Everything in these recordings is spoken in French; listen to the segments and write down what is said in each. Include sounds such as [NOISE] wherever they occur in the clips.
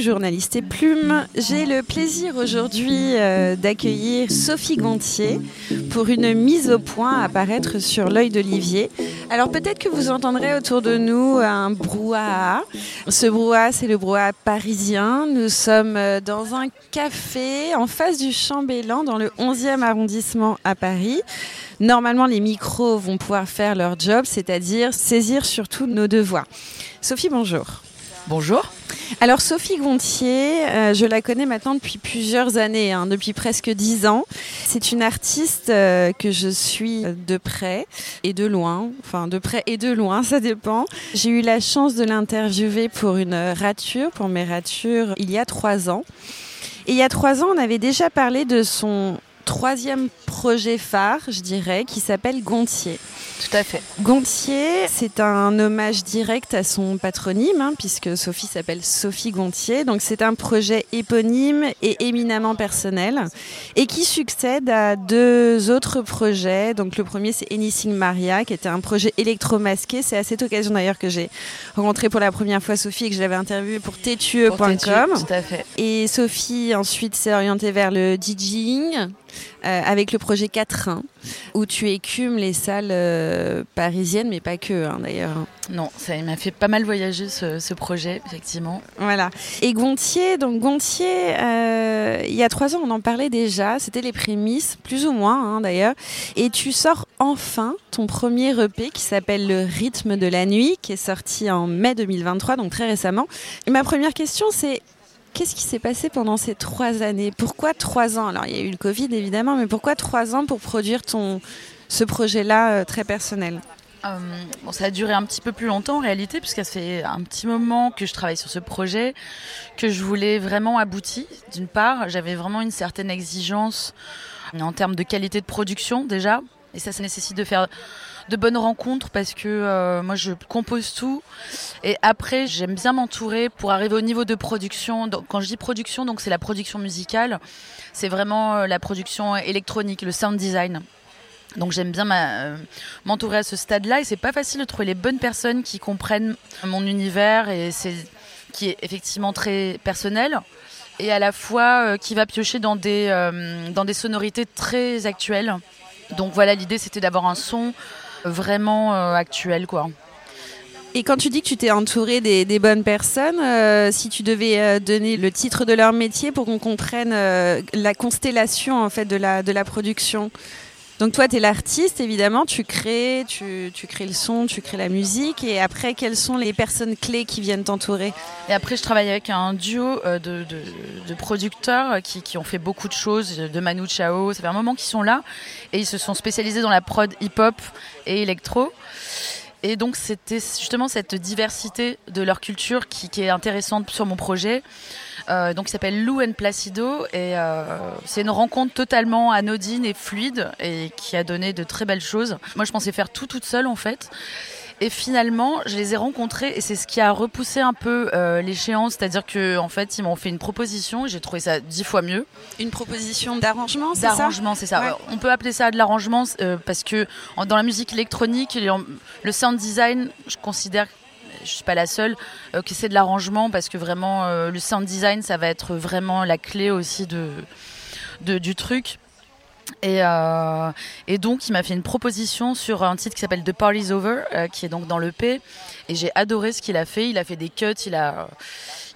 Journaliste et plume. J'ai le plaisir aujourd'hui euh, d'accueillir Sophie Gontier pour une mise au point à paraître sur l'œil d'Olivier. Alors peut-être que vous entendrez autour de nous un brouhaha. Ce brouhaha, c'est le brouhaha parisien. Nous sommes euh, dans un café en face du Chambellan dans le 11e arrondissement à Paris. Normalement, les micros vont pouvoir faire leur job, c'est-à-dire saisir surtout nos devoirs. Sophie, bonjour. Bonjour. Alors Sophie Gontier, euh, je la connais maintenant depuis plusieurs années, hein, depuis presque dix ans. C'est une artiste euh, que je suis de près et de loin, enfin de près et de loin, [LAUGHS] ça dépend. J'ai eu la chance de l'interviewer pour une rature, pour mes ratures, il y a trois ans. Et il y a trois ans, on avait déjà parlé de son troisième projet phare, je dirais, qui s'appelle Gontier. Tout à fait. Gontier, c'est un hommage direct à son patronyme, hein, puisque Sophie s'appelle Sophie Gontier. Donc c'est un projet éponyme et éminemment personnel, et qui succède à deux autres projets. Donc le premier, c'est Anything Maria, qui était un projet électromasqué. C'est à cette occasion d'ailleurs que j'ai rencontré pour la première fois Sophie et que je l'avais interviewée pour tétue.com. Tout à fait. Et Sophie ensuite s'est orientée vers le DJing. Euh, avec le projet 4 où tu écumes les salles euh, parisiennes, mais pas que hein, d'ailleurs. Non, ça m'a fait pas mal voyager ce, projet, effectivement. Voilà. Et Gontier, donc Gontier, euh, il y a trois ans, on en parlait déjà, c'était les prémices, plus ou moins hein, d'ailleurs. Et tu sors enfin ton premier EP qui s'appelle Le rythme de la nuit, qui est sorti en mai 2023, donc très récemment. Et ma première question, c'est Qu'est-ce qui s'est passé pendant ces trois années Pourquoi trois ans Alors, il y a eu le Covid, évidemment, mais pourquoi trois ans pour produire ton, ce projet-là euh, très personnel? Euh, bon, ça a duré un petit peu plus longtemps en réalité, puisque ça fait un petit moment que je travaille sur ce projet, que je voulais vraiment aboutir. D'une part, j'avais vraiment une certaine exigence en termes de qualité de production déjà, et ça, ça nécessite de faire de bonnes rencontres parce que euh, moi je compose tout et après j'aime bien m'entourer pour arriver au niveau de production. Donc, quand je dis production, donc c'est la production musicale, c'est vraiment euh, la production électronique, le sound design. Donc j'aime bien euh, m'entourer à ce stade-là et c'est pas facile de trouver les bonnes personnes qui comprennent mon univers et c'est qui est effectivement très personnel et à la fois qui va piocher dans des dans des sonorités très actuelles. Donc voilà, l'idée c'était d'avoir un son vraiment euh, actuel, quoi. Et quand tu dis que tu t'es entouré des, bonnes personnes, euh, si tu devais euh, donner le titre de leur métier pour qu'on comprenne la constellation en fait de la, de la production, donc toi, tu es l'artiste, évidemment, tu crées, tu, crées le son, tu crées la musique. Et après, quelles sont les personnes clés qui viennent t'entourer? Et après, je travaille avec un duo euh, de, producteurs qui, qui, ont fait beaucoup de choses, de Manu Chao. Ça fait un moment qu'ils sont là. Et ils se sont spécialisés dans la prod hip-hop et électro. Et donc, c'était justement cette diversité de leur culture qui est intéressante sur mon projet. Euh, donc, il s'appelle Lou and Placido. Et euh, c'est une rencontre totalement anodine et fluide et qui a donné de très belles choses. Moi, je pensais faire tout toute seule, en fait. Et finalement, je les ai rencontrés et c'est ce qui a repoussé un peu euh, l'échéance, c'est-à-dire que en fait, ils m'ont fait une proposition et j'ai trouvé ça dix fois mieux. Une proposition d'arrangement, c'est ça? D'arrangement, c'est ça. On peut appeler ça de l'arrangement parce que dans la musique électronique, le sound design, je considère je suis pas la seule, euh, qui c'est de l'arrangement parce que vraiment euh, le sound design, ça va être vraiment la clé aussi de, du truc. Et, euh, et, donc, il m'a fait une proposition sur un titre qui s'appelle The Party's Over, qui est donc dans l'EP. Et j'ai adoré ce qu'il a fait. Il a fait des cuts, il a,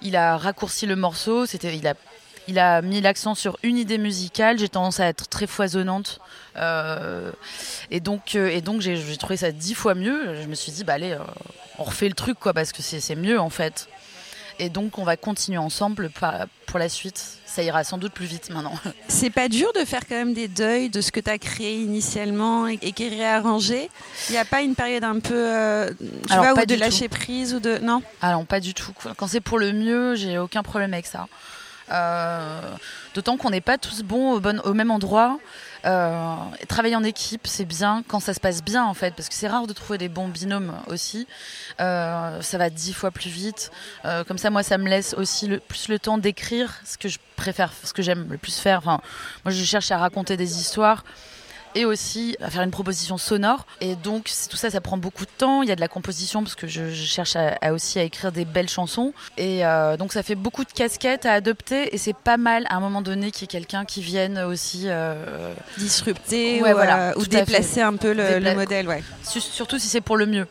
il a raccourci le morceau. C'était, il a mis l'accent sur une idée musicale. J'ai tendance à être très foisonnante. Euh, et donc, euh, et donc j'ai trouvé ça dix fois mieux. Je me suis dit, bah allez, euh, on refait le truc, quoi, parce que c'est mieux en fait. Et donc, on va continuer ensemble pour la suite. Ça ira sans doute plus vite maintenant. [LAUGHS] C'est pas dur de faire quand même des deuils de ce que tu as créé initialement et, qui est réarrangé? Il n'y a pas une période un peu tu vois, de lâcher prise ou de. Non? Alors, pas du tout. Quand c'est pour le mieux, j'ai aucun problème avec ça. Euh, d'autant qu'on n'est pas tous bons au, même endroit. Euh, travailler en équipe, c'est bien quand ça se passe bien en fait, parce que c'est rare de trouver des bons binômes aussi. Euh, ça va dix fois plus vite. Comme ça, moi, ça me laisse aussi plus le temps d'écrire ce que je préfère, ce que j'aime le plus faire. Enfin, moi, je cherche à raconter des histoires et aussi à faire une proposition sonore. Et donc tout ça, ça prend beaucoup de temps. Il y a de la composition parce que je, cherche à, aussi à écrire des belles chansons. Et euh, donc ça fait beaucoup de casquettes à adopter et c'est pas mal à un moment donné qu'il y ait quelqu'un qui vienne aussi euh, disrupter ou, voilà, ou déplacer un peu le, modèle. Ouais. Surtout si c'est pour le mieux.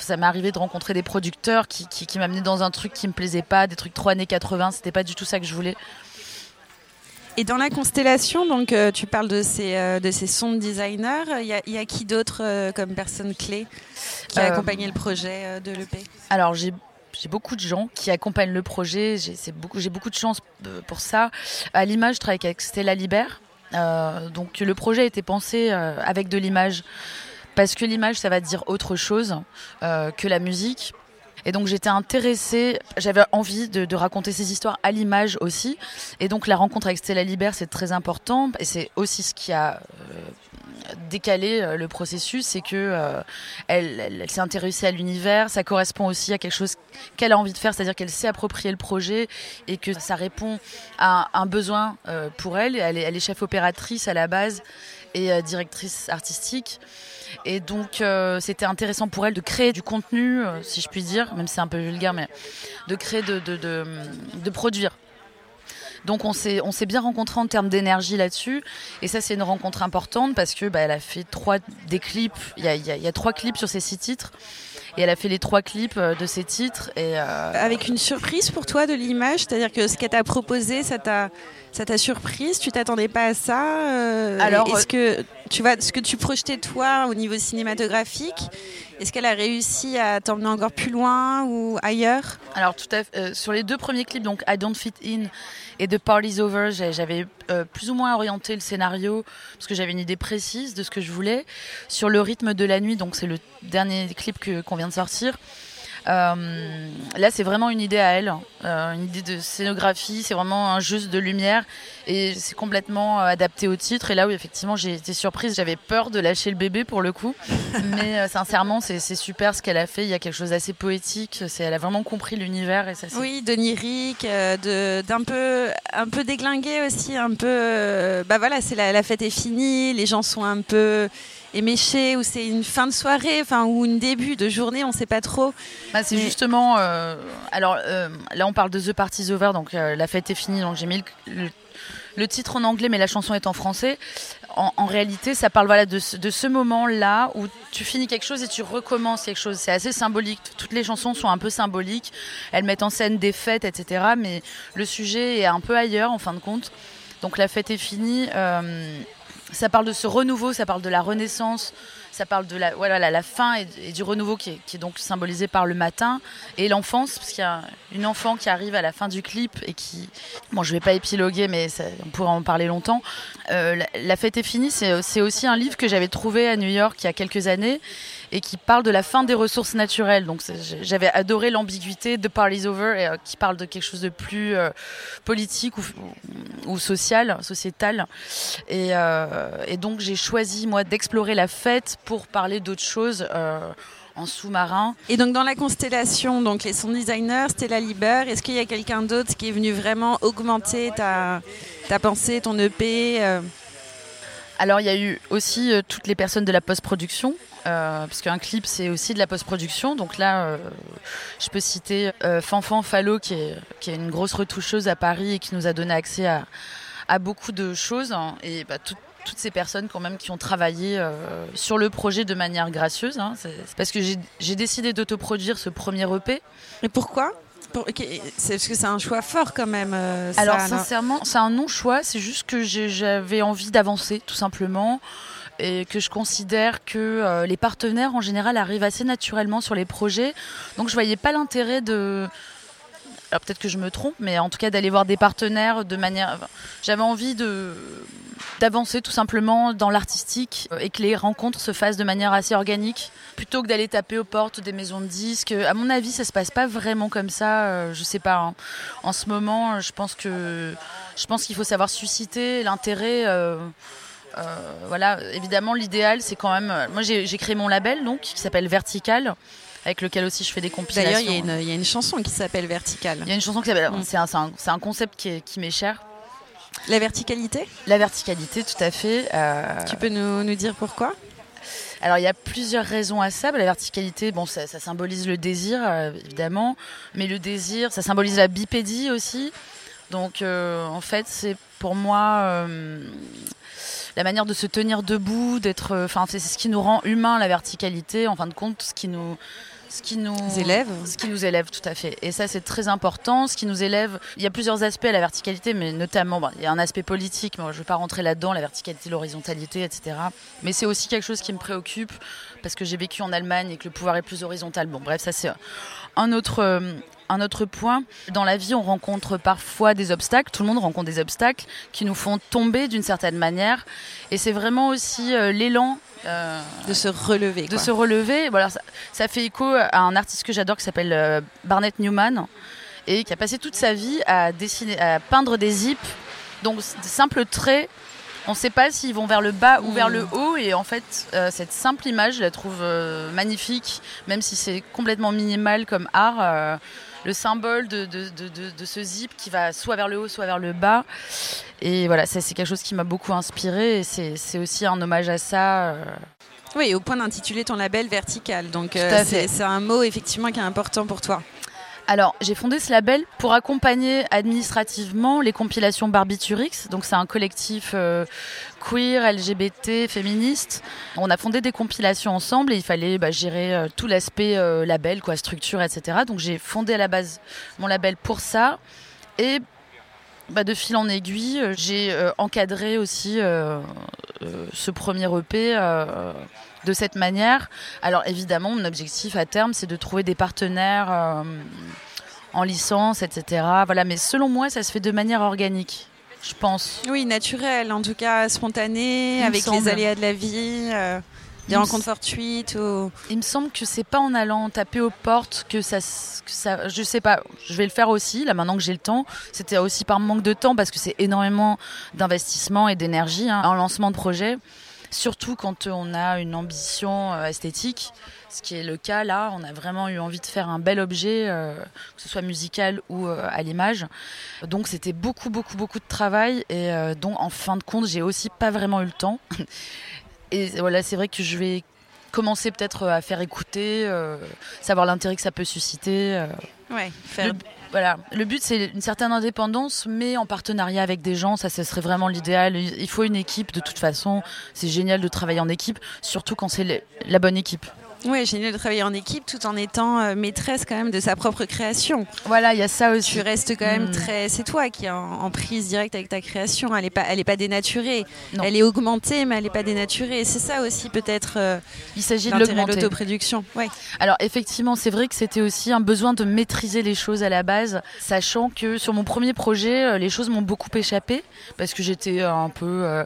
Ça m'est arrivé de rencontrer des producteurs qui, qui, qui m'amenaient dans un truc qui me plaisait pas, des trucs trop années 80, c'était pas du tout ça que je voulais. Et dans la constellation, donc euh, tu parles de ces, euh, de ces sound designers, il y, a qui d'autre euh, comme personne clé qui a accompagné le projet de l'EP Alors j'ai j'ai beaucoup de gens qui accompagnent le projet. J'ai beaucoup, beaucoup de chance pour ça. À l'image, je travaille avec Stella Libert. donc le projet a été pensé avec de l'image parce que l'image, ça va dire autre chose que la musique. Et donc j'étais intéressée, j'avais envie de, raconter ces histoires à l'image aussi. Et donc la rencontre avec Stella Libert, c'est très important. Et c'est aussi ce qui a euh, décalé euh, le processus, c'est que euh, elle, s'est intéressée à l'univers. Ça correspond aussi à quelque chose qu'elle a envie de faire, c'est-à-dire qu'elle s'est approprié le projet et que ça répond à un besoin pour elle. Elle est, elle est chef opératrice à la base et directrice artistique. Et donc, euh, c'était intéressant pour elle de créer du contenu, euh, si je puis dire, même si c'est un peu vulgaire, mais de créer, de, de, de, produire. Donc on s'est bien rencontrés en termes d'énergie là-dessus. Et ça c'est une rencontre importante parce que bah, elle a fait trois des clips. Il y a, y a, trois clips sur ces six titres. Et elle a fait les trois clips euh, de ces titres. Et avec une surprise pour toi de l'image c'est-à-dire que ce qu'elle t'a proposé ça t'a ça t'a surprise? Tu t'attendais pas à ça Alors, est-ce que tu vois, ce que tu projetais toi au niveau cinématographique, est-ce qu'elle a réussi à t'emmener encore plus loin ou ailleurs? Alors tout à fait. Euh, sur les deux premiers clips, donc I Don't Fit In et The Party's Over, j'avais euh, plus ou moins orienté le scénario parce que j'avais une idée précise de ce que je voulais. Sur le rythme de la nuit, donc c'est le dernier clip qu'on vient de sortir. Euh, là, c'est vraiment une idée à elle, euh, une idée de scénographie, c'est vraiment un jeu de lumière et c'est complètement euh, adapté au titre. Et là, oui, effectivement, j'ai été surprise, j'avais peur de lâcher le bébé pour le coup, [LAUGHS] mais sincèrement, c'est super ce qu'elle a fait. Il y a quelque chose d'assez poétique, elle a vraiment compris l'univers et ça. Oui, d'onirique, d'un peu, un peu déglingué aussi, un peu. bah voilà, c'est la, la fête est finie, les gens sont un peu éméché ou c'est une fin de soirée, enfin ou une début de journée, on ne sait pas trop. Bah, c'est justement, euh, alors euh, là on parle de The Party's Over, donc euh, la fête est finie, donc j'ai mis le, titre en anglais mais la chanson est en français. En, réalité, ça parle voilà, de, de ce moment-là où tu finis quelque chose et tu recommences quelque chose. C'est assez symbolique. Toutes les chansons sont un peu symboliques. Elles mettent en scène des fêtes, etc. Mais le sujet est un peu ailleurs en fin de compte. Donc la fête est finie. Ça parle de ce renouveau, ça parle de la renaissance, ça parle de la, voilà, la, fin et, du renouveau qui est, donc symbolisé par le matin et l'enfance, parce qu'il y a une enfant qui arrive à la fin du clip et qui, bon, je vais pas épiloguer, mais on pourrait en parler longtemps. Euh, la, fête est finie, c'est aussi un livre que j'avais trouvé à New York il y a quelques années et qui parle de la fin des ressources naturelles. Donc j'avais adoré l'ambiguïté de Party's Over, et, euh, qui parle de quelque chose de plus euh, politique ou, social, sociétal. Et, et donc j'ai choisi moi d'explorer la fête pour parler d'autres choses en sous-marin. Et donc dans la constellation, donc les son designers, Stella Liber, est-ce qu'il y a quelqu'un d'autre qui est venu vraiment augmenter ta, pensée, ton EP euh? Alors il y a eu aussi euh, toutes les personnes de la post-production. Euh, parce qu'un clip c'est aussi de la post-production donc là je peux citer Fanfan Fallo qui est, une grosse retoucheuse à Paris et qui nous a donné accès à, beaucoup de choses hein. et bah, tout, toutes ces personnes quand même qui ont travaillé euh, sur le projet de manière gracieuse. Hein. Parce que j'ai décidé d'autoproduire ce premier EP. Et pourquoi? C'est parce que c'est un choix fort quand même. Euh, Alors sincèrement, c'est un non-choix. C'est juste que j'avais envie d'avancer, tout simplement, et que je considère que euh, les partenaires en général arrivent assez naturellement sur les projets. Donc je voyais pas l'intérêt de alors peut-être que je me trompe, mais en tout cas d'aller voir des partenaires de manière. J'avais envie d'avancer tout simplement dans l'artistique euh, et que les rencontres se fassent de manière assez organique plutôt que d'aller taper aux portes des maisons de disques. À mon avis, ça se passe pas vraiment comme ça. Euh, je sais pas. Hein. En ce moment, je pense que je pense qu'il faut savoir susciter l'intérêt. Euh, voilà, évidemment, l'idéal, c'est quand même. Moi, j'ai créé mon label, donc, qui s'appelle Vertical avec lequel aussi je fais des compilations. D'ailleurs, il y, a une chanson qui s'appelle Vertical. Il y a une chanson qui s'appelle. C'est un, un, concept qui, qui m'est cher. La verticalité? La verticalité, tout à fait. Euh, tu peux nous, nous dire pourquoi? Alors il y a plusieurs raisons à ça. La verticalité, bon, ça, symbolise le désir, euh, évidemment, mais le désir, ça symbolise la bipédie aussi. Donc euh, en fait, c'est pour moi la manière de se tenir debout, d'être, enfin c'est ce qui nous rend humains la verticalité. En fin de compte, ce qui nous ce qui nous élève. Ce qui nous élève, tout à fait. Et ça, c'est très important. Ce qui nous élève, il y a plusieurs aspects à la verticalité, mais notamment, il y a un aspect politique, mais je ne vais pas rentrer là-dedans, la verticalité, l'horizontalité, etc. Mais c'est aussi quelque chose qui me préoccupe parce que j'ai vécu en Allemagne et que le pouvoir est plus horizontal. Bon, bref, ça, c'est un autre. Euh, un autre point, dans la vie, on rencontre parfois des obstacles, tout le monde rencontre des obstacles qui nous font tomber d'une certaine manière. Et c'est vraiment aussi euh, l'élan euh, de se relever. De se relever. Voilà, ça, fait écho à un artiste que j'adore qui s'appelle euh, Barnett Newman et qui a passé toute sa vie à dessiner, à peindre des zips. Donc des simples traits. On ne sait pas s'ils vont vers le bas ou vers le hmm. haut. Et en fait, euh, cette simple image, je la trouve magnifique, même si c'est complètement minimal comme art le symbole de, de, ce zip qui va soit vers le haut, soit vers le bas. Et voilà, c'est quelque chose qui m'a beaucoup inspiré et c'est aussi un hommage à ça. Euh. Oui, au point d'intituler ton label vertical. Donc euh, c'est un mot effectivement qui est important pour toi. Alors, j'ai fondé ce label pour accompagner administrativement les compilations Barbiturix. Donc, c'est un collectif euh, queer, LGBT, féministe. On a fondé des compilations ensemble et il fallait bah, gérer euh, tout l'aspect euh, label, quoi, structure, etc. Donc, j'ai fondé à la base mon label pour ça. Et bah, de fil en aiguille, j'ai encadré aussi ce premier EP de cette manière. Alors évidemment, mon objectif à terme, c'est de trouver des partenaires euh, en licence, etc. Voilà, mais selon moi, ça se fait de manière organique. Je pense. Oui, naturel, en tout cas spontané, avec les aléas de la vie. Euh, des rencontres fortuites ou... Il me semble que c'est pas en allant taper aux portes que ça, que ça. Je sais pas, je vais le faire aussi, là maintenant que j'ai le temps. C'était aussi par manque de temps parce que c'est énormément d'investissement et d'énergie, hein, un lancement de projet surtout quand on a une ambition euh, esthétique, ce qui est le cas là. On a vraiment eu envie de faire un bel objet, euh, que ce soit musical ou euh, à l'image. Donc c'était beaucoup, beaucoup, beaucoup de travail et donc en fin de compte, j'ai aussi pas vraiment eu le temps. [LAUGHS] Et voilà, c'est vrai que je vais commencer peut-être à faire écouter, savoir l'intérêt que ça peut susciter. Ouais, faire voilà, le but c'est une certaine indépendance, mais en partenariat avec des gens, ça ce serait vraiment l'idéal. Il faut une équipe de toute façon. C'est génial de travailler en équipe, surtout quand c'est la bonne équipe. Oui, génial de travailler en équipe tout en étant euh, maîtresse quand même de sa propre création. Voilà, il y a ça aussi. Tu restes quand même hmm. très. C'est toi qui es en, prise directe avec ta création. Elle n'est pas, elle est pas dénaturée. Elle est augmentée, mais elle n'est pas dénaturée. C'est ça aussi peut-être. Euh, il s'agit de l'augmenter. l'autoproduction. Ouais. Alors effectivement, c'est vrai que c'était aussi un besoin de maîtriser les choses à la base, sachant que sur mon premier projet, euh, les choses m'ont beaucoup échappé parce que j'étais un peu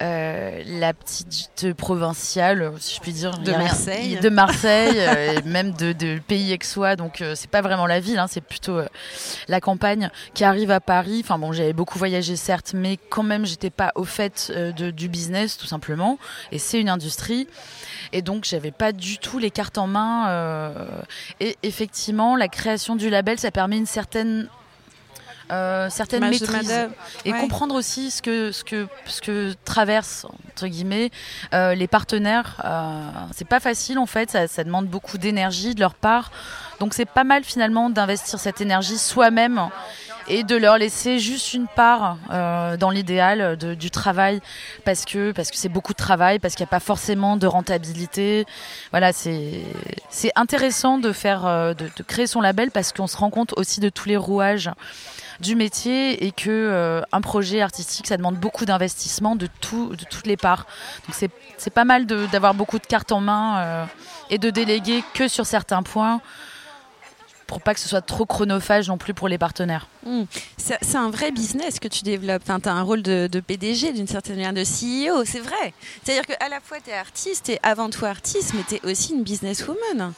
la petite provinciale, si je puis dire. De Marseille de Marseille, euh, et même de, pays aixois, donc euh, c'est pas vraiment la ville, hein, c'est plutôt euh, la campagne qui arrive à Paris. Enfin bon, j'avais beaucoup voyagé certes, mais quand même j'étais pas au fait de, du business tout simplement, et c'est une industrie. Et donc, j'avais pas du tout les cartes en main. et effectivement, la création du label, ça permet une certaine euh, certaines maîtrises et comprendre aussi ce que ce que ce que traversent entre guillemets euh, les partenaires. Euh, c'est pas facile en fait, ça, ça demande beaucoup d'énergie de leur part. Donc c'est pas mal finalement d'investir cette énergie soi-même et de leur laisser juste une part euh, dans l'idéal du travail parce que parce que c'est beaucoup de travail parce qu'il n'y a pas forcément de rentabilité voilà c'est c'est intéressant de faire de, de, créer son label parce qu'on se rend compte aussi de tous les rouages du métier et que euh, un projet artistique ça demande beaucoup d'investissement de tout de toutes les parts. Donc c'est c'est pas mal d'avoir beaucoup de cartes en main euh, et de déléguer que sur certains points pour pas que ce soit trop chronophage non plus pour les partenaires. Hmm. C'est un vrai business que tu développes. Enfin, tu as un rôle de, PDG d'une certaine manière, de CEO, c'est vrai. C'est-à-dire qu'à la fois tu es artiste et avant tout artiste, mais tu es aussi une businesswoman.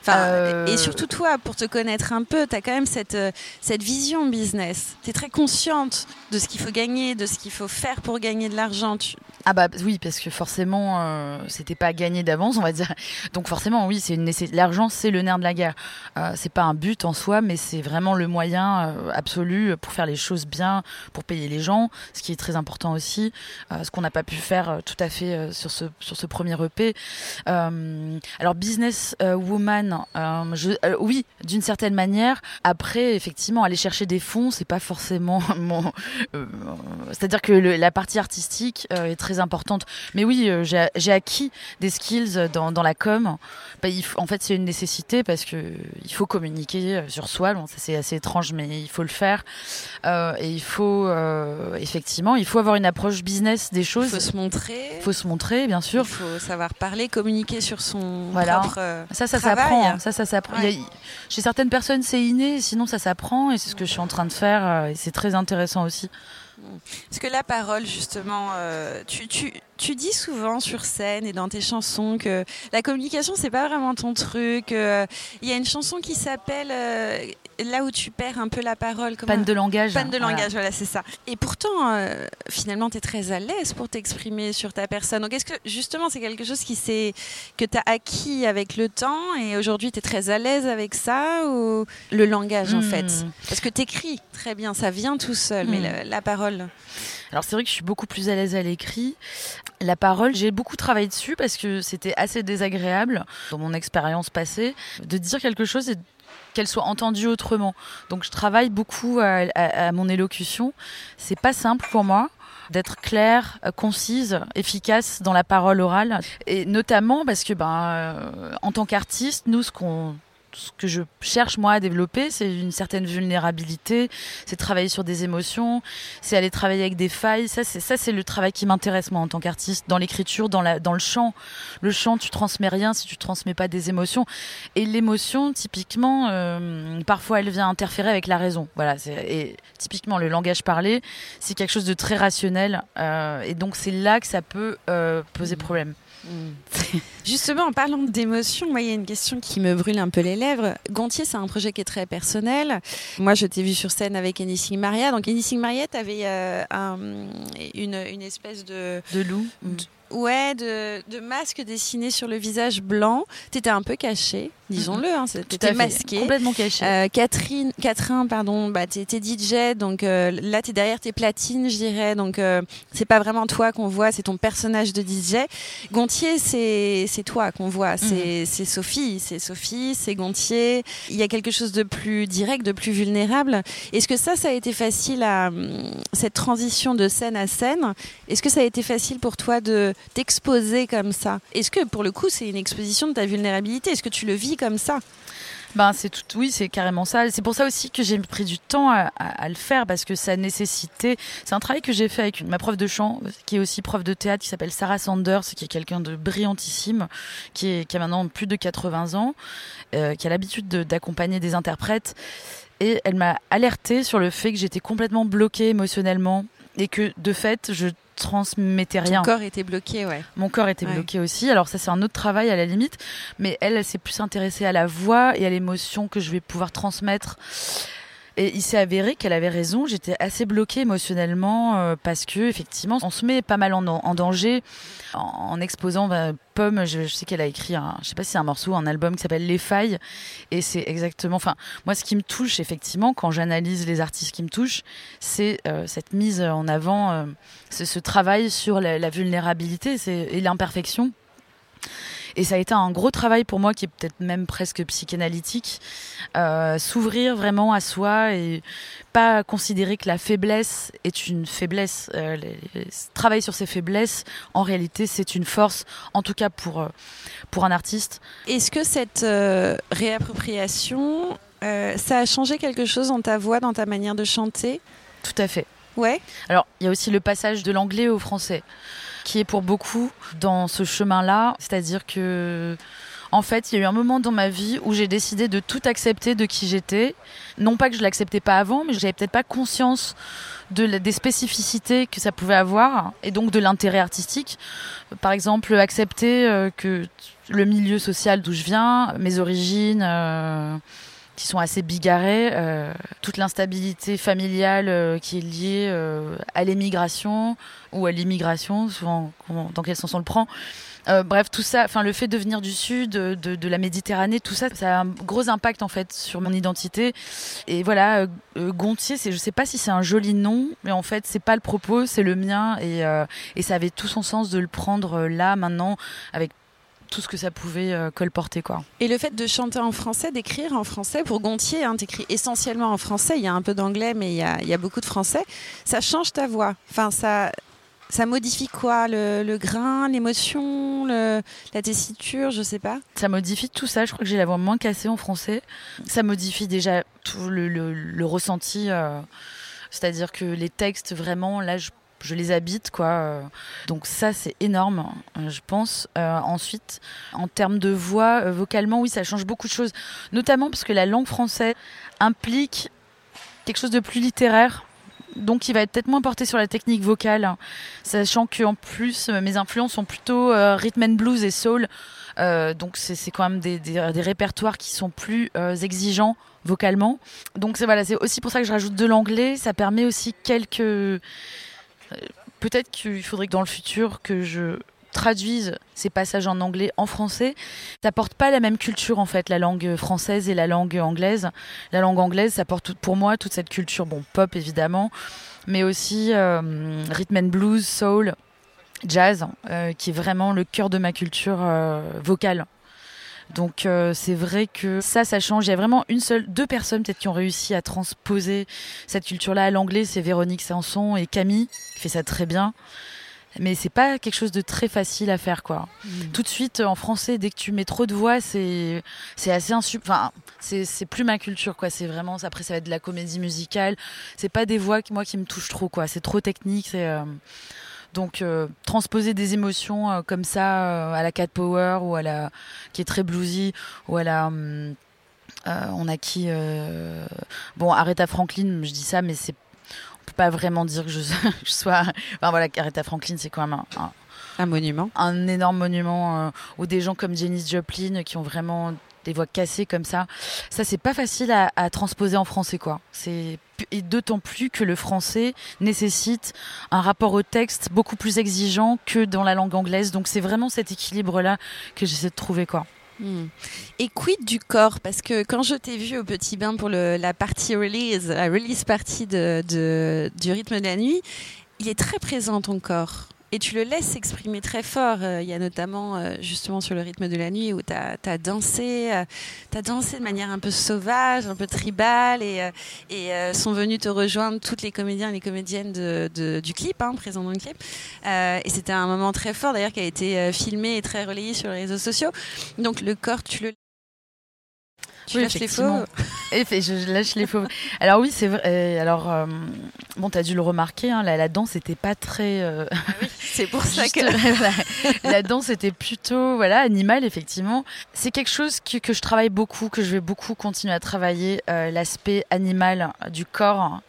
Enfin, euh, Et surtout toi, pour te connaître un peu, tu as quand même cette, euh, cette vision business. Tu es très consciente de ce qu'il faut gagner, de ce qu'il faut faire pour gagner de l'argent. Ah bah oui, parce que forcément, euh, c'était pas gagné d'avance, on va dire. Donc forcément, oui, c'est l'argent, c'est le nerf de la guerre. Euh, c'est pas un but en soi, mais c'est vraiment le moyen euh, absolu pour faire les choses bien, pour payer les gens, ce qui est très important aussi, ce qu'on n'a pas pu faire tout à fait sur ce sur ce premier EP. alors business woman, oui, d'une certaine manière. Après, effectivement, aller chercher des fonds, c'est pas forcément. [LAUGHS] C'est-à-dire que la partie artistique est très importante. Mais oui, euh, j'ai acquis des skills dans, dans la com. Bah, il en fait, c'est une nécessité parce que il faut communiquer euh, sur soi. Bon, ça c'est assez étrange, mais il faut le faire. Euh, et il faut effectivement, il faut avoir une approche business des choses. Il faut se montrer. Il faut se montrer, bien sûr. Il faut savoir parler, communiquer sur son voilà. propre ça, ça s'apprend. Ça, ça s'apprend. Chez certaines personnes, c'est inné. Sinon, ça s'apprend. Et c'est ce que je suis en train de faire. Et c'est très intéressant aussi. Est-ce que la parole, justement, euh, tu, tu, tu, dis souvent sur scène et dans tes chansons que la communication, c'est pas vraiment ton truc. Euh, il y a une chanson qui s'appelle euh, Là où tu perds un peu la parole. Panne de langage. Panne de langage, voilà, c'est ça. Et pourtant, finalement, tu es très à l'aise pour t'exprimer sur ta personne. Donc, est-ce que, justement, c'est quelque chose qui que tu as acquis avec le temps et aujourd'hui, tu es très à l'aise avec ça ou le langage, en fait? Hmm. Parce que tu écris très bien, ça vient tout seul, mais hmm. la parole, alors c'est vrai que je suis beaucoup plus à l'aise à l'écrit. La parole, j'ai beaucoup travaillé dessus parce que c'était assez désagréable dans mon expérience passée de dire quelque chose et qu'elle soit entendue autrement. Donc je travaille beaucoup à, mon élocution. C'est pas simple pour moi d'être claire, concise, efficace dans la parole orale et notamment parce que ben euh, en tant qu'artiste, nous ce qu'on ce que je cherche moi à développer, c'est une certaine vulnérabilité, c'est travailler sur des émotions, c'est aller travailler avec des failles. Ça, c'est ça, c'est le travail qui m'intéresse moi en tant qu'artiste, dans l'écriture, dans la, dans le chant. Le chant, tu transmets rien si tu transmets pas des émotions. Et l'émotion, typiquement, euh, parfois, elle vient interférer avec la raison. Voilà. Et typiquement, le langage parlé, c'est quelque chose de très rationnel, euh, et donc c'est là que ça peut euh, poser problème. [LAUGHS] Justement, en parlant d'émotions, moi, il y a une question qui me brûle un peu les lèvres. Gontier, c'est un projet qui est très personnel. Moi, je t'ai vu sur scène avec Anything Maria. Donc, Anything Maria, tu avais euh, une, une, espèce de... De loup Ouais, de, de masque dessiné sur le visage blanc. Tu étais un peu caché, disons-le. Hein, étais masqué. Complètement caché. Euh, Catherine, Catherine, pardon, bah, tu étais DJ, donc euh, là, tu es derrière tes platines, je dirais. Donc, euh, c'est pas vraiment toi qu'on voit, c'est ton personnage de DJ. Gontier, c'est toi qu'on voit. Mhm. C'est Sophie, c'est Sophie, c'est Gontier. Il y a quelque chose de plus direct, de plus vulnérable. Est-ce que ça, ça a été facile à cette transition de scène à scène? Est-ce que ça a été facile pour toi de t'exposer comme ça. Est-ce que pour le coup c'est une exposition de ta vulnérabilité? Est-ce que tu le vis comme ça? Ben, c'est tout, oui, c'est carrément ça. C'est pour ça aussi que j'ai pris du temps à, le faire parce que ça nécessitait. C'est un travail que j'ai fait avec ma prof de chant, qui est aussi prof de théâtre, qui s'appelle Sarah Sanders, qui est quelqu'un de brillantissime, qui, est, qui a maintenant plus de 80 ans, euh, qui a l'habitude d'accompagner des interprètes. Et elle m'a alerté sur le fait que j'étais complètement bloquée émotionnellement et que de fait, je transmettais rien. Mon corps était bloqué, ouais. Mon corps était bloqué aussi. Alors ça, c'est un autre travail à la limite. Mais elle, elle s'est plus intéressée à la voix et à l'émotion que je vais pouvoir transmettre. Et il s'est avéré qu'elle avait raison. J'étais assez bloquée émotionnellement euh, parce que effectivement, on se met pas mal en, danger en, exposant. Bah, Pomme, je, sais qu'elle a écrit, un, je sais pas si c'est un morceau, un album qui s'appelle Les Failles, et c'est exactement. Enfin, moi, ce qui me touche effectivement quand j'analyse les artistes qui me touchent, c'est euh, cette mise en avant, euh, ce travail sur la, la vulnérabilité et l'imperfection. Et ça a été un gros travail pour moi qui est peut-être même presque psychanalytique, euh, s'ouvrir vraiment à soi et pas considérer que la faiblesse est une faiblesse. Euh, travailler sur ses faiblesses, en réalité, c'est une force, en tout cas pour, euh, pour un artiste. Est-ce que cette euh, réappropriation, ça a changé quelque chose dans ta voix, dans ta manière de chanter? Tout à fait. Ouais. Alors, il y a aussi le passage de l'anglais au français qui est pour beaucoup dans ce chemin-là. C'est-à-dire que, en fait, il y a eu un moment dans ma vie où j'ai décidé de tout accepter de qui j'étais. Non pas que je l'acceptais pas avant, mais j'avais peut-être pas conscience de, des spécificités que ça pouvait avoir et donc de l'intérêt artistique. Par exemple, accepter euh, que le milieu social d'où je viens, mes origines, euh, qui sont assez bigarrés, euh, toute l'instabilité familiale euh, qui est liée euh, à l'émigration ou à l'immigration, souvent dans quel sens on le prend. bref, tout ça, enfin le fait de venir du sud, de, la Méditerranée, tout ça, ça a un gros impact en fait sur mon identité. Et voilà, Gontier, c'est, je sais pas si c'est un joli nom, mais en fait c'est pas le propos, c'est le mien et ça avait tout son sens de le prendre là maintenant avec tout ce que ça pouvait euh, colporter. Quoi. Et le fait de chanter en français, d'écrire en français, pour Gontier, hein, t'écris essentiellement en français, il y a un peu d'anglais, mais il y, a, il y, a, beaucoup de français, ça change ta voix. Enfin, ça, ça modifie quoi le, grain, l'émotion, le, la tessiture, je sais pas? Ça modifie tout ça, je crois que j'ai la voix moins cassée en français. Ça modifie déjà tout le, le, ressenti. Euh, c'est-à-dire que les textes, vraiment, là, je je les habite quoi. Donc ça c'est énorme, euh, je pense. Euh, ensuite, en termes de voix, euh, vocalement, oui, ça change beaucoup de choses, notamment parce que la langue française implique quelque chose de plus littéraire. Donc, il va être peut-être moins porté sur la technique vocale, sachant qu'en plus, mes influences sont plutôt rhythm and blues et soul. donc, c'est quand même des, des, répertoires qui sont plus exigeants vocalement. Donc, c'est voilà, aussi pour ça que je rajoute de l'anglais. Ça permet aussi quelques Peut-être qu'il faudrait que dans le futur que je traduise ces passages en anglais en français. Ça porte pas la même culture en fait, la langue française et la langue anglaise. La langue anglaise, ça porte pour moi toute cette culture, bon pop évidemment, mais aussi euh, rhythm and blues, soul, jazz, euh, qui est vraiment le cœur de ma culture euh, vocale. Donc euh, c'est vrai que ça, ça change. Il y a vraiment une seule, deux personnes peut-être qui ont réussi à transposer cette culture-là à l'anglais, c'est Véronique Sanson et Camille, qui fait ça très bien. Mais c'est pas quelque chose de très facile à faire, quoi. Mmh. Tout de suite, en français, dès que tu mets trop de voix, c'est c'est assez insup... Enfin, c'est plus ma culture, quoi. C'est vraiment. Après, ça va être de la comédie musicale. C'est pas des voix qui moi qui me touchent trop, quoi. C'est trop technique. C'est euh, donc euh, transposer des émotions euh, comme ça euh, à la Cat Power ou à la qui est très bluesy ou à la hum, on a qui bon Aretha Franklin, je dis ça mais c'est on peut pas vraiment dire que je, [LAUGHS] sois enfin voilà Aretha Franklin c'est quand même un, un monument. Un énorme monument. ou des gens comme Janis Joplin qui ont vraiment des voix cassées comme ça. Ça, c'est pas facile à, à, transposer en français, quoi. C'est et d'autant plus que le français nécessite un rapport au texte beaucoup plus exigeant que dans la langue anglaise. Donc c'est vraiment cet équilibre-là que j'essaie de trouver, quoi. Hmm. Et quid du corps? Parce que quand je t'ai vu au Petit Bain pour la partie release, la release partie de, du rythme de la nuit, il est très présent ton corps et tu le laisses s'exprimer très fort. Euh, il y a notamment euh, justement sur le rythme de la nuit où tu as, dansé, euh, as dansé de manière un peu sauvage, un peu tribale et, sont venus te rejoindre toutes les comédiens et les comédiennes du clip, hein, présents dans le clip. et c'était un moment très fort d'ailleurs qui a été filmé et très relayé sur les réseaux sociaux. Donc le corps, tu le tu lâches les faux. [LAUGHS] je lâche les faux. Alors oui, c'est vrai. Alors euh, bon, t'as dû le remarquer, hein, la, danse n'était pas très. Euh, ah oui, c'est pour ça que [LAUGHS] la danse était plutôt voilà animale effectivement. C'est quelque chose que, que, je travaille beaucoup, que je vais beaucoup continuer à travailler euh, l'aspect animal du corps.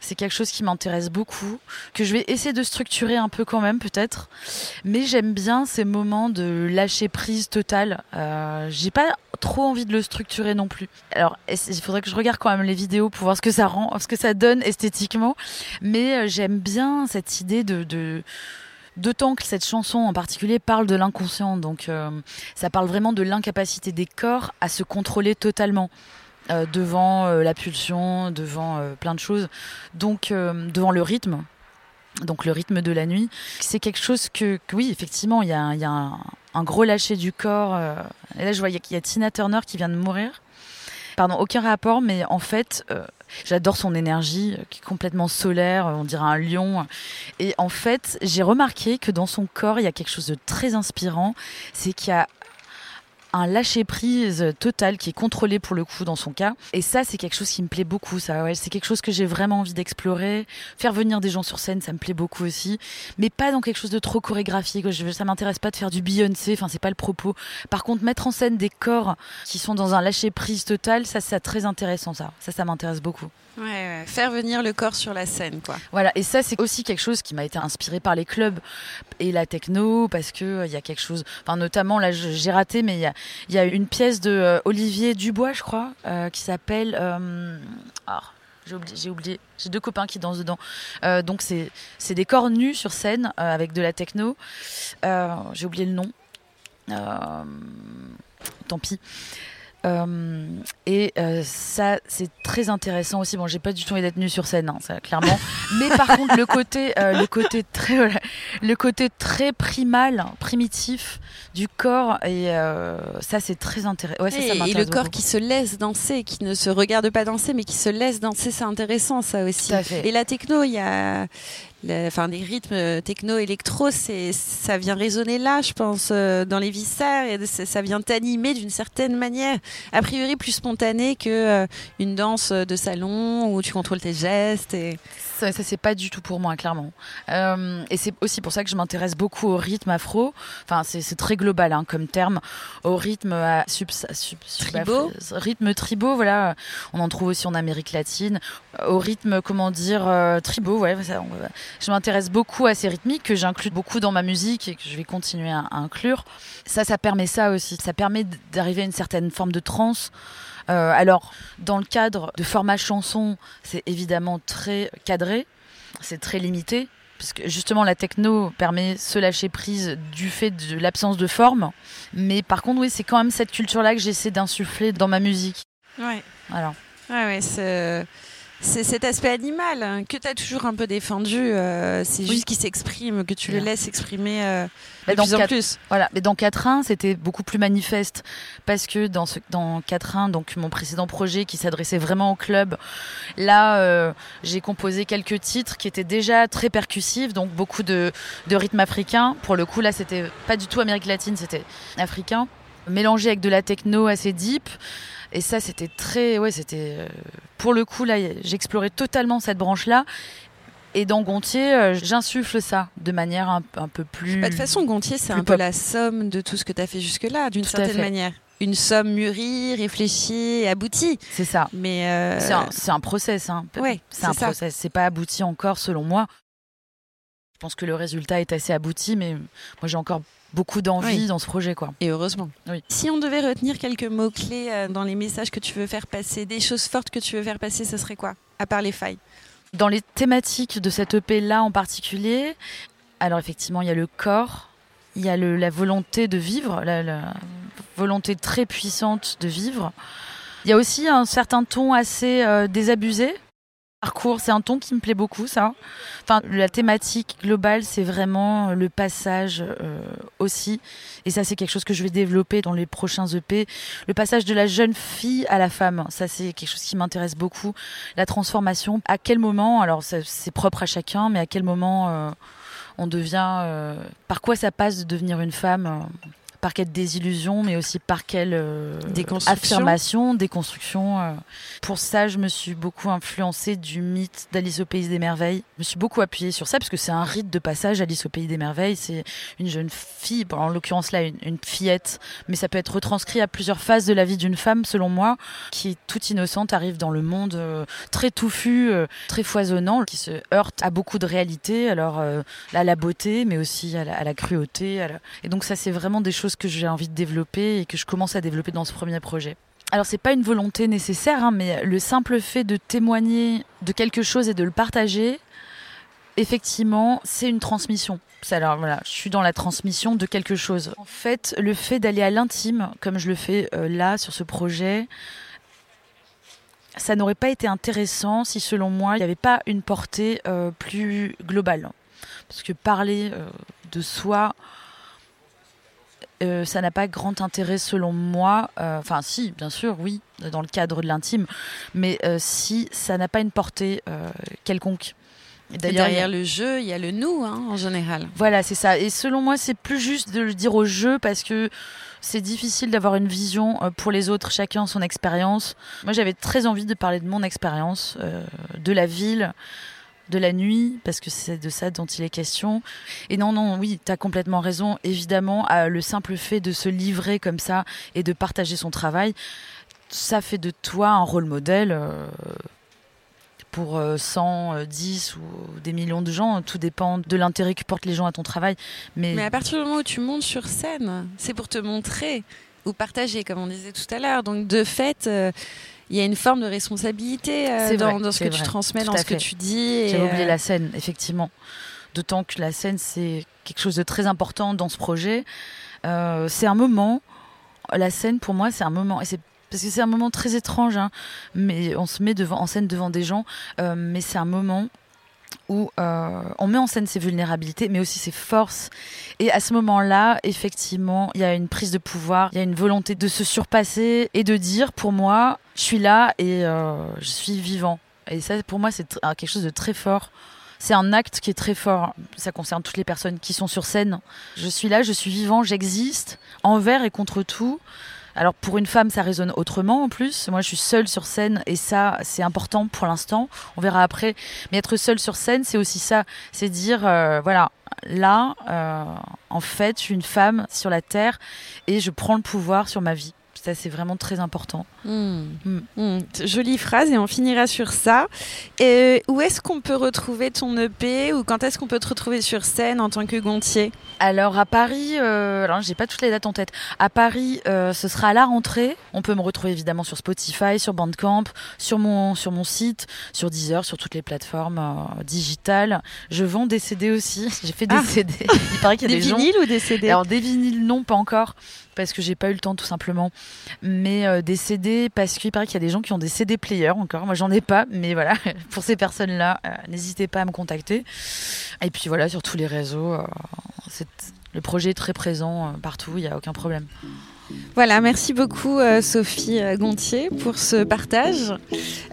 C'est quelque chose qui m'intéresse beaucoup, que je vais essayer de structurer un peu quand même peut-être. Mais j'aime bien ces moments de lâcher prise totale. Euh, J'ai pas trop envie de le structurer non plus. Alors il faudrait que je regarde quand même les vidéos pour voir ce que ça rend, ce que ça donne esthétiquement. Mais euh, j'aime bien cette idée de, de D'autant que cette chanson en particulier parle de l'inconscient, donc euh, ça parle vraiment de l'incapacité des corps à se contrôler totalement. Euh, devant euh, la pulsion, devant euh, plein de choses, donc devant le rythme. Donc le rythme de la nuit, c'est quelque chose que, oui, effectivement, il y a, un, gros lâcher du corps. et là, je vois qu'il y, a Tina Turner qui vient de mourir. Pardon, aucun rapport, mais en fait, j'adore son énergie qui est complètement solaire, on dirait un lion. Et en fait, j'ai remarqué que dans son corps, il y a quelque chose de très inspirant. C'est qu'il y a un lâcher prise total qui est contrôlé pour le coup dans son cas. Et ça, c'est quelque chose qui me plaît beaucoup. Ça, ouais, c'est quelque chose que j'ai vraiment envie d'explorer. Faire venir des gens sur scène, ça me plaît beaucoup aussi, mais pas dans quelque chose de trop chorégraphique. Ça m'intéresse pas de faire du Beyoncé. Enfin, c'est pas le propos. Par contre, mettre en scène des corps qui sont dans un lâcher prise total, ça, c'est très intéressant. Ça, ça, ça m'intéresse beaucoup. Ouais, faire venir le corps sur la scène, quoi. Voilà, et ça c'est aussi quelque chose qui m'a été inspiré par les clubs et la techno parce que euh, il y a quelque chose, enfin notamment là j'ai raté, mais il y a, une pièce de euh, Olivier Dubois, je crois, euh, qui s'appelle. Oh, j'ai oublié, j'ai oublié. J'ai deux copains qui dansent dedans. donc c'est des corps nus sur scène avec de la techno. j'ai oublié le nom. tant pis. Euh, et euh, ça, c'est très intéressant aussi. Bon, j'ai pas du tout envie d'être nue sur scène, hein, ça, clairement. Mais par contre, le côté, euh, le côté très, [LAUGHS] le côté très primal, primitif du corps, et ça, c'est très intéressant. Ouais, et, le corps qui se laisse danser, qui ne se regarde pas danser, mais qui se laisse danser, c'est intéressant, ça aussi. Et la techno, il y a, enfin des rythmes techno-électro, c'est ça vient résonner là, je pense, euh, dans les viscères et ça vient t'animer d'une certaine manière, a priori plus spontanée que euh, danse de salon où tu contrôles tes gestes et ça, c'est pas du tout pour moi, clairement. Euh, et c'est aussi pour ça que je m'intéresse beaucoup au rythme afro. Enfin, c'est très global hein, comme terme. Au rythme à sub, sub, tribaux. rythme tribaux, voilà. On en trouve aussi en Amérique latine. Au rythme, comment dire, euh, tribaux, ouais. je m'intéresse beaucoup à ces rythmiques que j'inclus beaucoup dans ma musique et que je vais continuer à, à inclure. Ça, ça permet ça aussi. Ça permet d'arriver à une certaine forme de transe. Euh, alors, dans le cadre de format chanson, c'est évidemment très cadré, c'est très limité, parce que justement la techno permet se lâcher prise du fait de l'absence de forme. Mais par contre, oui, c'est quand même cette culture-là que j'essaie d'insuffler dans ma musique. Ouais. Alors. Ouais, ouais, c'est cet aspect animal hein, que tu as toujours un peu défendu. Euh, c'est juste qu'il s'exprime, que tu le laisses exprimer euh, de plus en plus. Voilà, mais dans 4.1, c'était beaucoup plus manifeste parce que dans, ce, dans 4.1, donc mon précédent projet qui s'adressait vraiment au club, là, euh, j'ai composé quelques titres qui étaient déjà très percussifs, donc beaucoup de, de rythme africain. Pour le coup, là, c'était pas du tout Amérique latine, c'était africain, mélangé avec de la techno assez deep. Et ça, c'était très. Ouais, c'était. Euh, pour le coup, là, j'explorais totalement cette branche-là. Et dans Gontier, euh, j'insuffle ça de manière un, peu plus. Bah, de toute façon, Gontier, c'est un peu la somme de tout ce que tu as fait jusque-là, d'une certaine manière. Une somme mûrie, réfléchie, aboutie. C'est ça. Mais euh, c'est un, process. Hein. Ouais, c'est un process. C'est pas abouti encore, selon moi. Je pense que le résultat est assez abouti, mais moi j'ai encore beaucoup d'envie dans ce projet. Quoi. Et heureusement. Oui. Si on devait retenir quelques mots-clés euh, dans les messages que tu veux faire passer, des choses fortes que tu veux faire passer, ce serait quoi À part les failles? Dans les thématiques de cette EP-là en particulier, alors effectivement, il y a le corps, il y a le, la volonté de vivre, la, volonté très puissante de vivre. Il y a aussi un certain ton assez euh, désabusé, parcours, c'est un ton qui me plaît beaucoup, ça. Enfin, la thématique globale, c'est vraiment le passage euh, aussi. Et ça, c'est quelque chose que je vais développer dans les prochains EP. Le passage de la jeune fille à la femme, ça, c'est quelque chose qui m'intéresse beaucoup. La transformation. À quel moment, alors c'est propre à chacun, mais à quel moment euh, on devient. Euh, par quoi ça passe de devenir une femme par quelle désillusion, mais aussi par quelle euh, affirmation, déconstruction. Euh. Pour ça, je me suis beaucoup influencée du mythe d'Alice au Pays des Merveilles. Je me suis beaucoup appuyée sur ça parce que c'est un rite de passage. Alice au Pays des Merveilles, c'est une jeune fille, en l'occurrence là, une, fillette, mais ça peut être retranscrit à plusieurs phases de la vie d'une femme, selon moi, qui toute innocente, arrive dans le monde euh, très touffu, très foisonnant, qui se heurte à beaucoup de réalités. Alors, à la beauté, mais aussi à la, cruauté. Et donc, ça, c'est vraiment des choses que j'ai envie de développer et que je commence à développer dans ce premier projet. Alors c'est pas une volonté nécessaire, hein, mais le simple fait de témoigner de quelque chose et de le partager, effectivement, c'est une transmission. Alors voilà, je suis dans la transmission de quelque chose. En fait, le fait d'aller à l'intime, comme je le fais euh, là sur ce projet, ça n'aurait pas été intéressant si, selon moi, il n'y avait pas une portée euh, plus globale. Parce que parler euh, de soi, euh, ça n'a pas grand intérêt selon moi. Euh, enfin, si, bien sûr, oui, dans le cadre de l'intime, mais euh, si ça n'a pas une portée quelconque. Derrière le jeu, il y a le nous, hein, en général. Voilà, c'est ça. Et selon moi, c'est plus juste de le dire au jeu parce que c'est difficile d'avoir une vision pour les autres, chacun son expérience. Moi, j'avais très envie de parler de mon expérience, de la ville, de la nuit, parce que c'est de ça dont il est question. Et non, non, oui, tu as complètement raison. Évidemment, le simple fait de se livrer comme ça et de partager son travail, ça fait de toi un rôle modèle. Euh, pour 100, 10 ou des millions de gens. Tout dépend de l'intérêt que portent les gens à ton travail. Mais, Mais à partir du moment où tu montes sur scène, c'est pour te montrer ou partager, comme on disait tout à l'heure. Donc de fait, euh, il y a une forme de responsabilité euh, dans, vrai, dans ce que tu transmets, Tout dans ce que tu dis. J'avais oublié euh, la scène, effectivement. D'autant que la scène, c'est quelque chose de très important dans ce projet. Euh, c'est un moment, la scène pour moi, c'est un moment, et c'est parce que c'est un moment très étrange, hein, mais on se met devant, en scène devant des gens, euh, mais c'est un moment où euh, on met en scène ses vulnérabilités, mais aussi ses forces. Et à ce moment-là, effectivement, il y a une prise de pouvoir, il y a une volonté de se surpasser et de dire, pour moi, je suis là et euh, je suis vivant. Et ça, pour moi, c'est quelque chose de très fort. C'est un acte qui est très fort. Ça concerne toutes les personnes qui sont sur scène. Je suis là, je suis vivant, j'existe, envers et contre tout. Alors pour une femme, ça résonne autrement en plus. Moi, je suis seule sur scène et ça, c'est important pour l'instant. On verra après. Mais être seule sur scène, c'est aussi ça. C'est dire, euh, voilà, là, euh, en fait, je suis une femme sur la terre et je prends le pouvoir sur ma vie. Ça, c'est vraiment très important. Hmm. Hmm. Hmm. Jolie phrase et on finira sur ça. Et où est-ce qu'on peut retrouver ton EP ou quand est-ce qu'on peut te retrouver sur scène en tant que Gontier? Alors à Paris, euh, alors j'ai pas toutes les dates en tête. À Paris, euh, ce sera à la rentrée. On peut me retrouver évidemment sur Spotify, sur Bandcamp, sur mon sur mon site, sur Deezer, sur toutes les plateformes euh, digitales. Je vends des CD aussi. [LAUGHS] J'ai fait des Ah. CD. Il paraît qu'il y a Des des, gens. vinyles ou des CD Alors des vinyles non pas encore parce que j'ai pas eu le temps tout simplement. Mais euh, des CD parce qu'il paraît qu'il y a des gens qui ont des CD players encore. Moi j'en ai pas, mais voilà [LAUGHS] pour ces personnes-là, euh, n'hésitez pas à me contacter. Et puis voilà sur tous les réseaux. euh, le projet est très présent euh, partout, il n'y a aucun problème. Voilà, merci beaucoup euh, Sophie Gontier pour ce partage.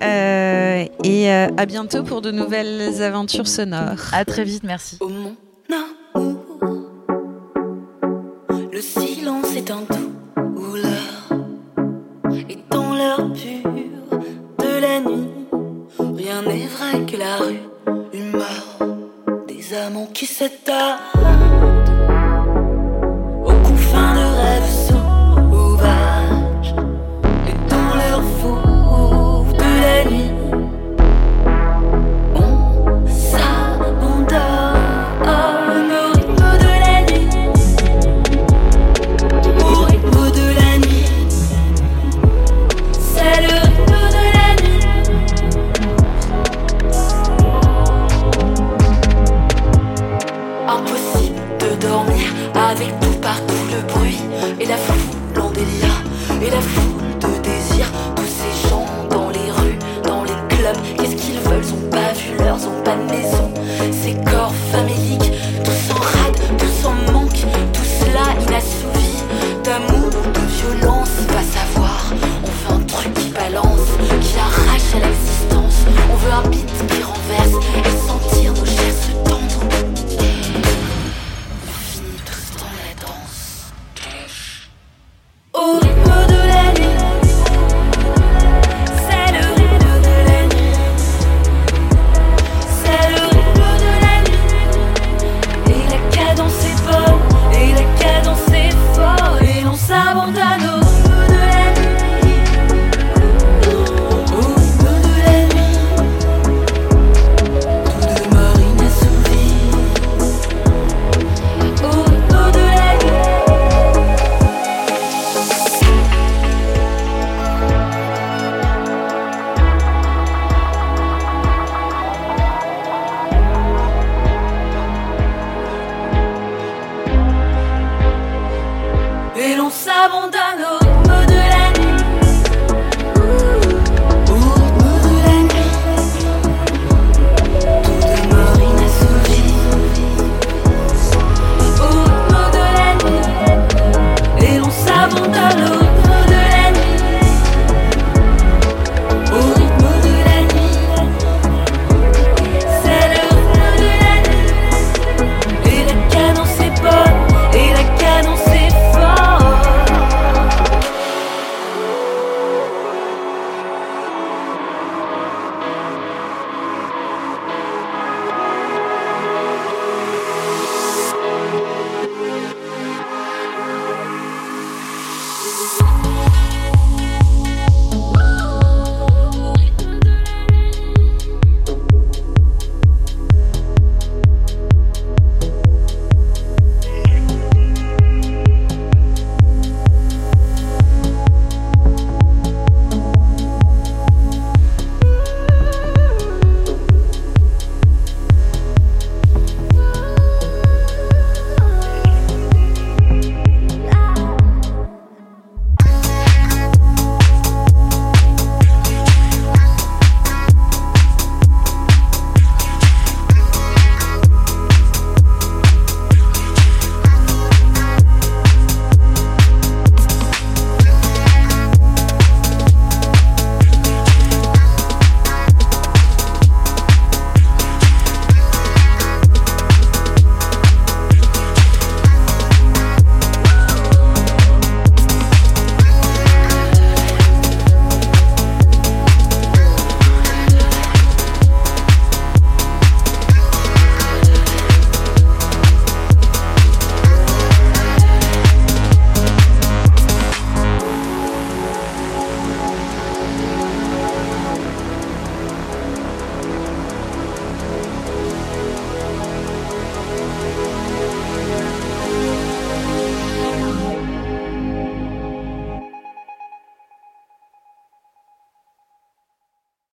Euh, et euh, à bientôt pour de nouvelles aventures sonores. À très vite, merci. Oh mon